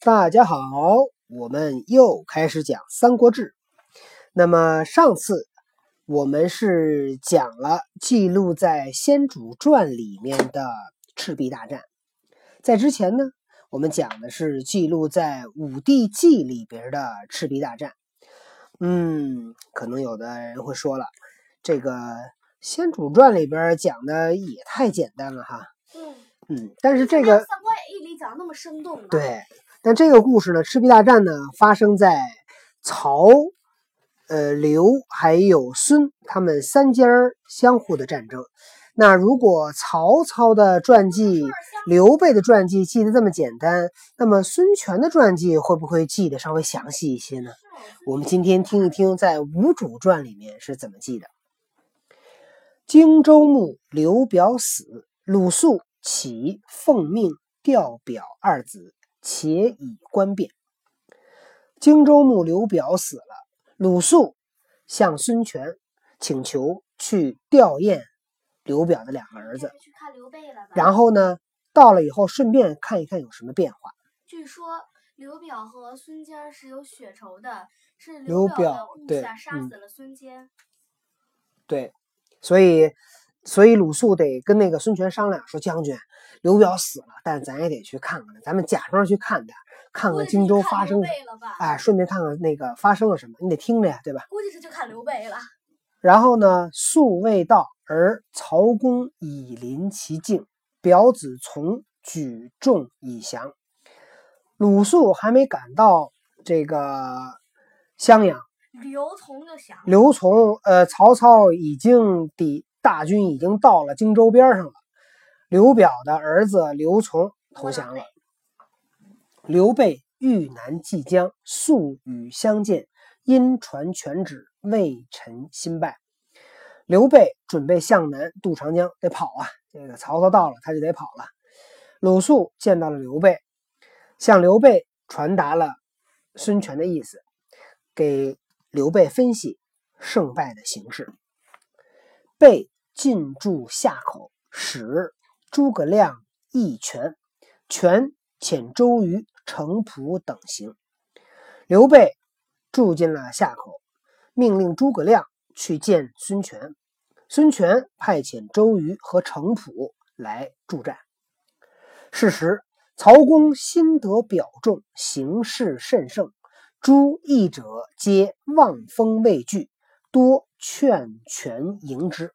大家好，我们又开始讲《三国志》。那么上次我们是讲了记录在《先主传》里面的赤壁大战，在之前呢，我们讲的是记录在《武帝纪》里边的赤壁大战。嗯，可能有的人会说了，这个《先主传》里边讲的也太简单了哈。嗯嗯，但是这个《三国演义》里讲的那么生动？对，但这个故事呢，赤壁大战呢，发生在曹、呃刘还有孙他们三家相互的战争。那如果曹操的传记、刘备的传记记得这么简单，那么孙权的传记会不会记得稍微详细一些呢？我们今天听一听，在《吴主传》里面是怎么记的。荆州牧刘表死，鲁肃起奉命调表二子，且以观变。荆州牧刘表死了，鲁肃向孙权请求去吊唁刘表的两个儿子，去看刘备了吧？然后呢，到了以后顺便看一看有什么变化。据说刘表和孙坚是有血仇的，是刘表部对下杀嗯死了孙坚。对，所以所以鲁肃得跟那个孙权商量，说将军，刘表死了，但咱也得去看看，咱们假装去看他，看看荆州发生了吧？哎，顺便看看那个发生了什么，你得听着呀，对吧？估计是去看刘备了。然后呢，肃未到，而曹公已临其境，表子从举众以降。鲁肃还没赶到这个襄阳，刘琮就降，刘琮呃，曹操已经抵大军已经到了荆州边上了。刘表的儿子刘琮投降了。刘备遇难即将，肃与相见，因传全旨，魏臣新败。刘备准备向南渡长江，得跑啊！这个曹操到了，他就得跑了。鲁肃见到了刘备，向刘备传达了孙权的意思，给刘备分析胜败的形势。备进驻夏口，使诸葛亮义权，权遣周瑜、程普等行。刘备住进了夏口，命令诸葛亮去见孙权。孙权派遣周瑜和程普来助战。是时，曹公心得表众，形势甚盛，诸义者皆望风畏惧，多劝权迎之。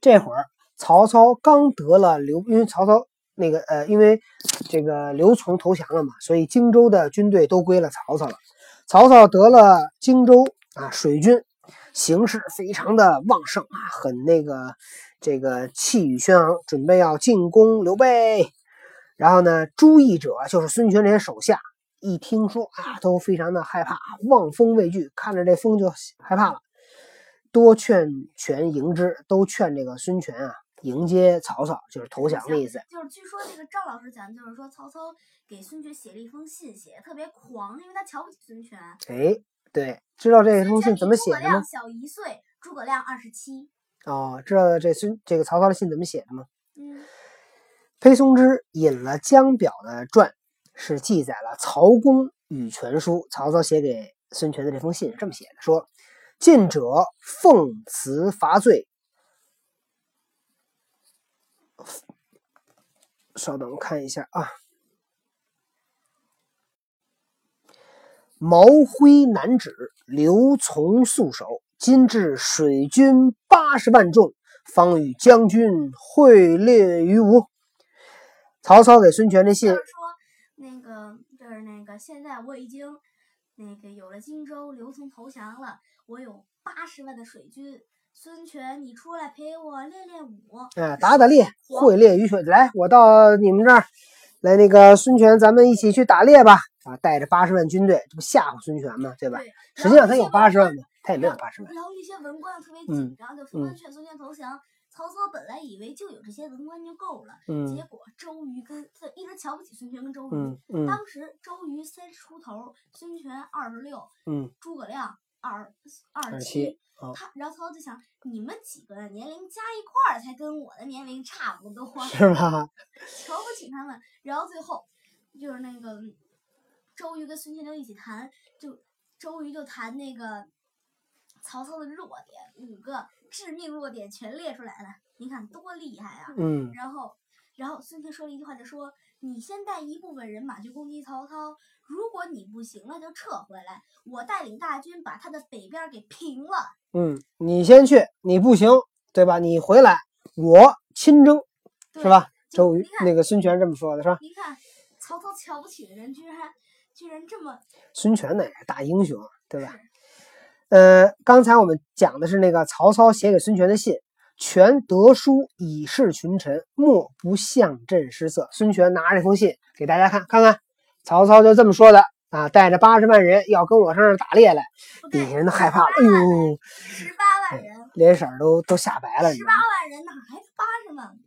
这会儿，曹操刚得了刘，因为曹操那个呃，因为这个刘琮投降了嘛，所以荆州的军队都归了曹操了。曹操得了荆州啊，水军形势非常的旺盛啊，很那个这个气宇轩昂，准备要进攻刘备。然后呢，朱义者就是孙权这些手下，一听说啊，都非常的害怕，望风畏惧，看着这风就害怕了。多劝权迎之，都劝这个孙权啊迎接曹操，就是投降的意思。就是据说这个赵老师讲，就是说曹操给孙权写了一封信，写的特别狂，因为他瞧不起孙权。哎，对，知道这封信怎么写的吗诸葛亮？小一岁，诸葛亮二十七。哦，知道这孙这个曹操的信怎么写的吗？嗯，裴松之引了江表的传，是记载了曹公与权书，曹操写给孙权的这封信是这么写的：说，近者奉辞伐罪。稍等，我看一下啊。毛辉南指，刘琮素守。今至水军八十万众，方与将军会列于吴。曹操给孙权的信说那个就是那个，现在我已经那个有了荆州，刘琮投降了，我有八十万的水军。孙权，你出来陪我练练武。啊，打打猎，会猎于水。来，我到你们这儿来，那个孙权，咱们一起去打猎吧。啊，带着八十万军队，这不吓唬孙权吗？对吧？对，实际上他有八十万吗？他也没有八十万。然后一些文官特别嗯紧张，就纷纷劝孙权投降。曹操本来以为就有这些文官就够了，嗯结果周瑜跟他一直瞧不起孙权跟周瑜。嗯嗯当时周瑜三十出头，孙权二十六，嗯，诸葛亮二二十27七。哦他然后曹操就想，你们几个的年龄加一块儿才跟我的年龄差不多，是吧？瞧不起他们。然后最后就是那个周瑜跟孙权就一起谈，就周瑜就谈那个曹操的弱点，五个致命弱点全列出来了，你看多厉害啊！嗯然后，然后孙权说了一句话，就说：“你先带一部分人马去攻击曹操，如果你不行了就撤回来，我带领大军把他的北边给平了。嗯，你先去，你不行，对吧？你回来，我亲征，是吧？周瑜那个孙权这么说的是吧？你看曹操瞧不起的人，居然居然这么孙权那也是大英雄，对吧？呃，刚才我们讲的是那个曹操写给孙权的信，权得书以示群臣，莫不向朕失色。孙权拿着这封信给大家看，看看，曹操就这么说的啊，带着八十万人要跟我上这打猎来，底下人都害怕了，哎呦，十八万人，脸色都都吓白了，你十八？万人哪还八十万？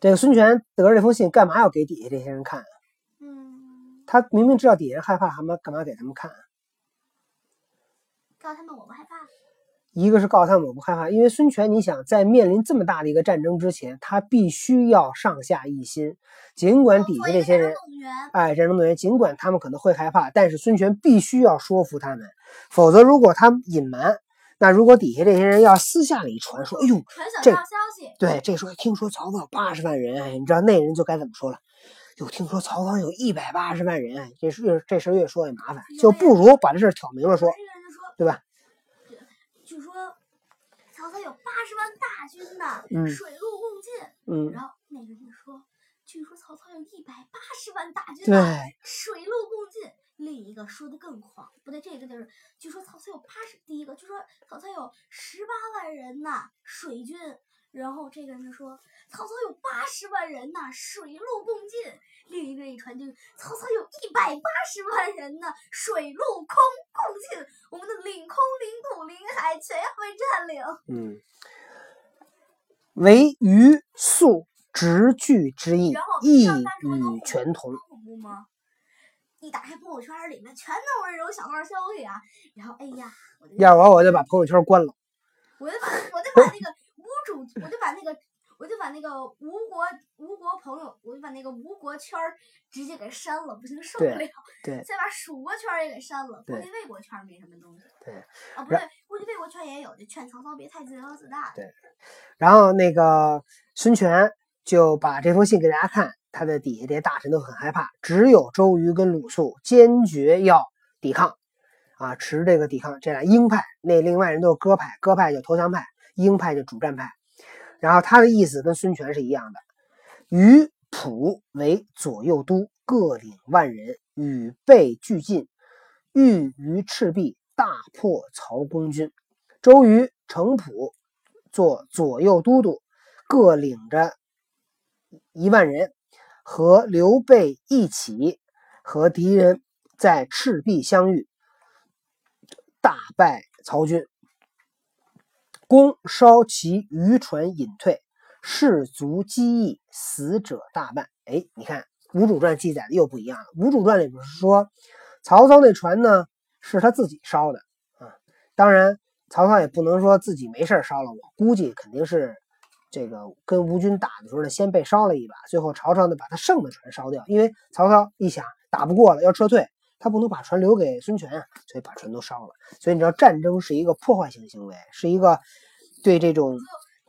这个孙权得着这封信，干嘛要给底下这些人看？嗯，他明明知道底下人害怕，还嘛干嘛给他们看？告诉他们我不害怕。一个是告诉他们我不害怕，因为孙权，你想在面临这么大的一个战争之前，他必须要上下一心。尽管底下这些人，哎，战争动员，尽管他们可能会害怕，但是孙权必须要说服他们，否则如果他隐瞒，那如果底下这些人要私下里传说，哎呦，这消息，对，这时候听说曹操有八十万人，哎，你知道那人就该怎么说了？就，听说曹操有一百八十万人，哎这事这事儿越说越麻烦，就不如把这事儿挑明了说，对吧？据说曹操有八十万大军呢，嗯水陆共进。嗯，然后那个人就说，据说曹操有一百八十万大军对呢，水陆共进。另一个说的更狂，不对，这个就是据说曹操有八十，第一个据说曹操有十八万人呐，水军。然后这个人就说曹操有八十万人呐，水陆共进。另一个人一传就是曹操有一百八十万人呢，水陆空共进，我们的领空、领土、领海全要被占领。嗯，为余素直句之意然后，一语全同。恐怖吗？一打开朋友圈，里面全都是这种小道消息啊。然后，哎呀，要我我就把朋友圈关了。我就把我就把那个无主，我就把那个我就把那个吴国吴国朋友，我就把那个吴国圈儿直接给删了，不行受不了。对再把蜀国圈儿也给删了，估计魏国圈儿没什么东西。对，啊，不对，估计魏国圈也有，就劝曹操别太自高自大。对然后那个孙权就把这封信给大家看，他的底下这些大臣都很害怕，只有周瑜跟鲁肃坚决要抵抗，啊，持这个抵抗。这俩鹰派，那另外人都是鸽派，鸽派就投降派，鹰派就主战派。然后他的意思跟孙权是一样的，于蒲为左右都，各领万人，与备俱进，欲于赤壁大破曹公军。周瑜、程普做左右都督，各领着一万人，和刘备一起和敌人在赤壁相遇，大败曹军。公烧其渔船隐退，士卒击役，死者大半。哎，你看《吴主传》记载的又不一样了，《吴主传》里边是说，曹操那船呢是他自己烧的啊，当然。曹操也不能说自己没事烧了，我估计肯定是这个跟吴军打的时候呢，先被烧了一把，最后曹操呢把他剩的船烧掉，因为曹操一想打不过了要撤退，他不能把船留给孙权啊，所以把船都烧了。所以你知道战争是一个破坏性行为，是一个对这种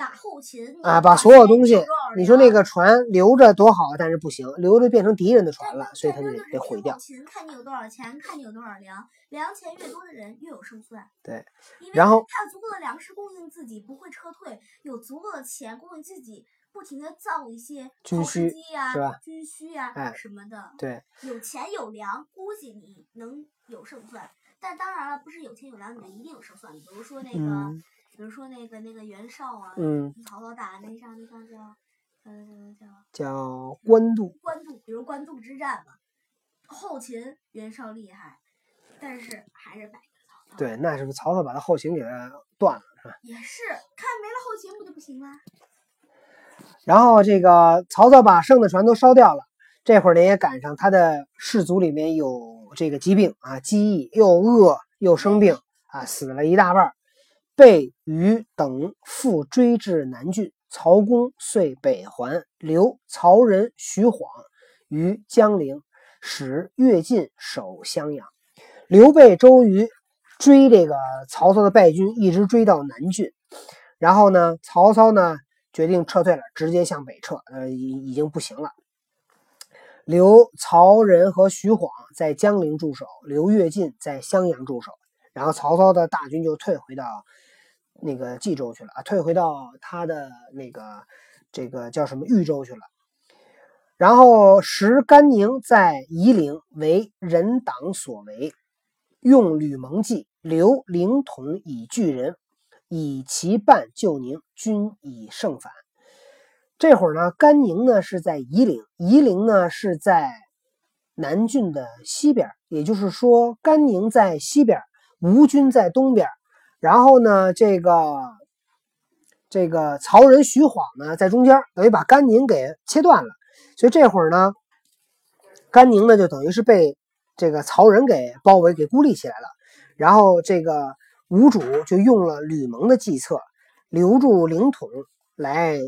打后勤啊把所有东西，你说那个船留着多好，但是不行，留着变成敌人的船了，所以他就得得毁掉。后勤看你有多少钱，看你有多少粮，粮钱越多的人越有胜算。对，然后他有足够的粮食供应自己，不会撤退，有足够的钱供应自己，不停的造一些军需啊、是吧军需啊、哎什么的。对，有钱有粮，估计你能有胜算。但当然了，不是有钱有粮你就一定有胜算。比如说那个，嗯比如说那个那个袁绍啊，嗯，曹操打那仗那仗叫呃叫叫官渡，官渡，比如官渡之战吧，后勤袁绍厉害，但是还是败给曹操。对，那是不是曹操把他后勤给他断了，是吧？也是看没了后勤不就不行了？然后这个曹操把剩的船都烧掉了，这会儿呢也赶上他的士卒里面有这个疾病啊，饥疫又饿又生病啊，死了一大半儿。备余等复追至南郡，曹公遂北还，留曹仁、徐晃于江陵。使乐进守襄阳。刘备、周瑜追这个曹操的败军，一直追到南郡。然后呢，曹操呢决定撤退了，直接向北撤。呃，已已经不行了。留曹仁和徐晃在江陵驻守，留乐进在襄阳驻守。然后曹操的大军就退回到那个冀州去了啊，退回到他的那个这个叫什么豫州去了。然后时甘宁在夷陵为人党所为，用吕蒙计，留灵统以拒人，以其半救宁，均以胜反。这会儿呢，甘宁呢是在夷陵，夷陵呢是在南郡的西边，也就是说，甘宁在西边，吴军在东边。然后呢，这个这个曹仁、徐晃呢在中间，等于把甘宁给切断了。所以这会儿呢，甘宁呢就等于是被这个曹仁给包围、给孤立起来了。然后这个吴主就用了吕蒙的计策，留住灵统来。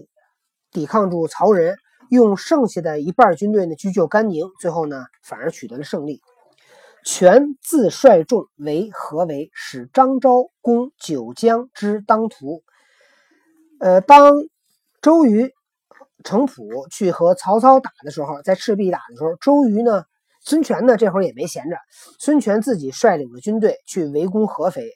抵抗住曹仁，用剩下的一半军队呢去救甘宁，最后呢反而取得了胜利。权自率众为合围，使张昭攻九江之当涂。呃，当周瑜、程普去和曹操打的时候，在赤壁打的时候，周瑜呢，孙权呢这会儿也没闲着，孙权自己率领着军队去围攻合肥，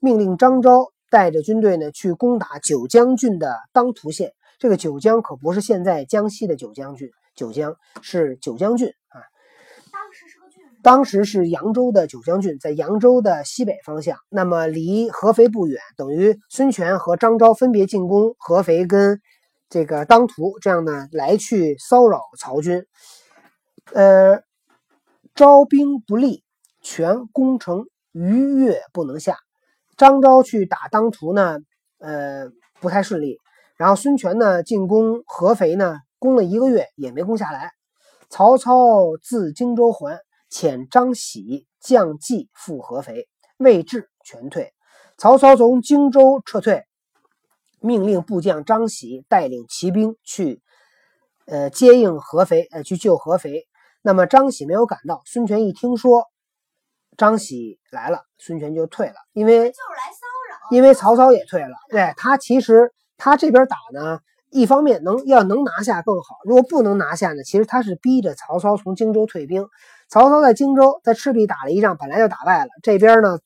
命令张昭带着军队呢去攻打九江郡的当涂县。这个九江可不是现在江西的九江郡，九江是九江。郡，当时是扬州的九江郡，在扬州的西北方向，那么离合肥不远，等于孙权和张昭分别进攻合肥跟这个当涂，这样呢来去骚扰曹军。呃，招兵不利，全攻城逾越不能下。张昭去打当涂呢，呃，不太顺利。然后孙权呢进攻合肥呢，攻了一个月也没攻下来。曹操自荆州还，遣张喜将计赴合肥，未至全退。曹操从荆州撤退，命令部将张喜带领骑兵去，呃接应合肥，呃去救合肥。那么张喜没有赶到，孙权一听说张喜来了，孙权就退了，因为就是来骚扰，因为曹操也退了。对他其实。他这边打呢，一方面能要能拿下更好，如果不能拿下呢，其实他是逼着曹操从荆州退兵。曹操在荆州在赤壁打了一仗，本来就打败了，这边呢，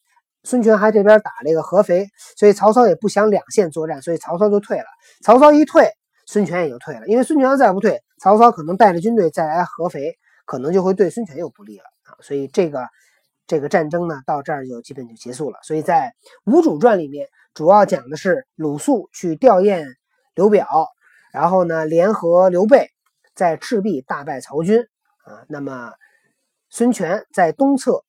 孙权还这边打这个合肥，所以曹操也不想两线作战，所以曹操就退了。曹操一退，孙权也就退了，因为孙权再不退，曹操可能带着军队再来合肥，可能就会对孙权又不利了啊。所以这个这个战争呢，到这儿就基本就结束了。所以在《吴主传》里面。主要讲的是鲁肃去吊唁刘表，然后呢，联合刘备在赤壁大败曹军啊。那么孙权在东侧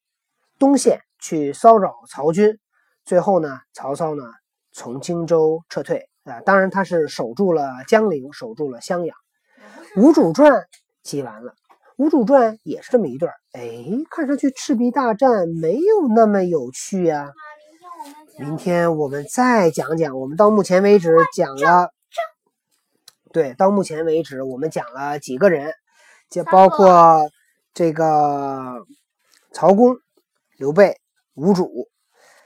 东线去骚扰曹军，最后呢，曹操呢从荆州撤退啊。当然他是守住了江陵，守住了襄阳。吴主传记完了，吴主传也是这么一段哎，看上去赤壁大战没有那么有趣呀。明天我们再讲讲，我们到目前为止讲了，对，到目前为止我们讲了几个人，就包括这个曹公、刘备、吴主。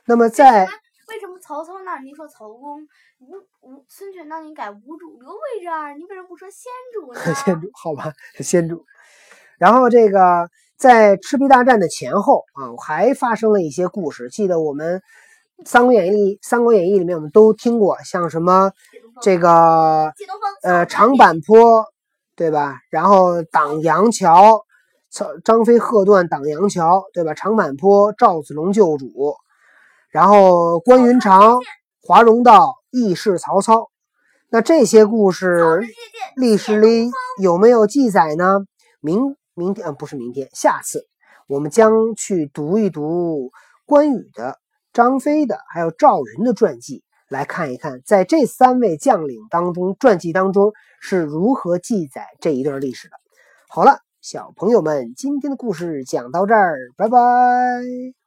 那么在为什么曹操那儿您说曹公，吴吴孙权那儿你改吴主，刘备这儿你为什么不说先主呢？先主，好吧，先主。然后这个在赤壁大战的前后啊，还发生了一些故事，记得我们。《三国演义》《三国演义》里面我们都听过，像什么这个呃长坂坡，对吧？然后挡阳桥，张张飞喝断挡阳桥，对吧？长坂坡赵子龙救主，然后关云长华容道义释曹操。那这些故事历史里有没有记载呢？明明天呃不是明天，下次我们将去读一读关羽的。张飞的还有赵云的传记，来看一看，在这三位将领当中，传记当中是如何记载这一段历史的。好了，小朋友们，今天的故事讲到这儿，拜拜。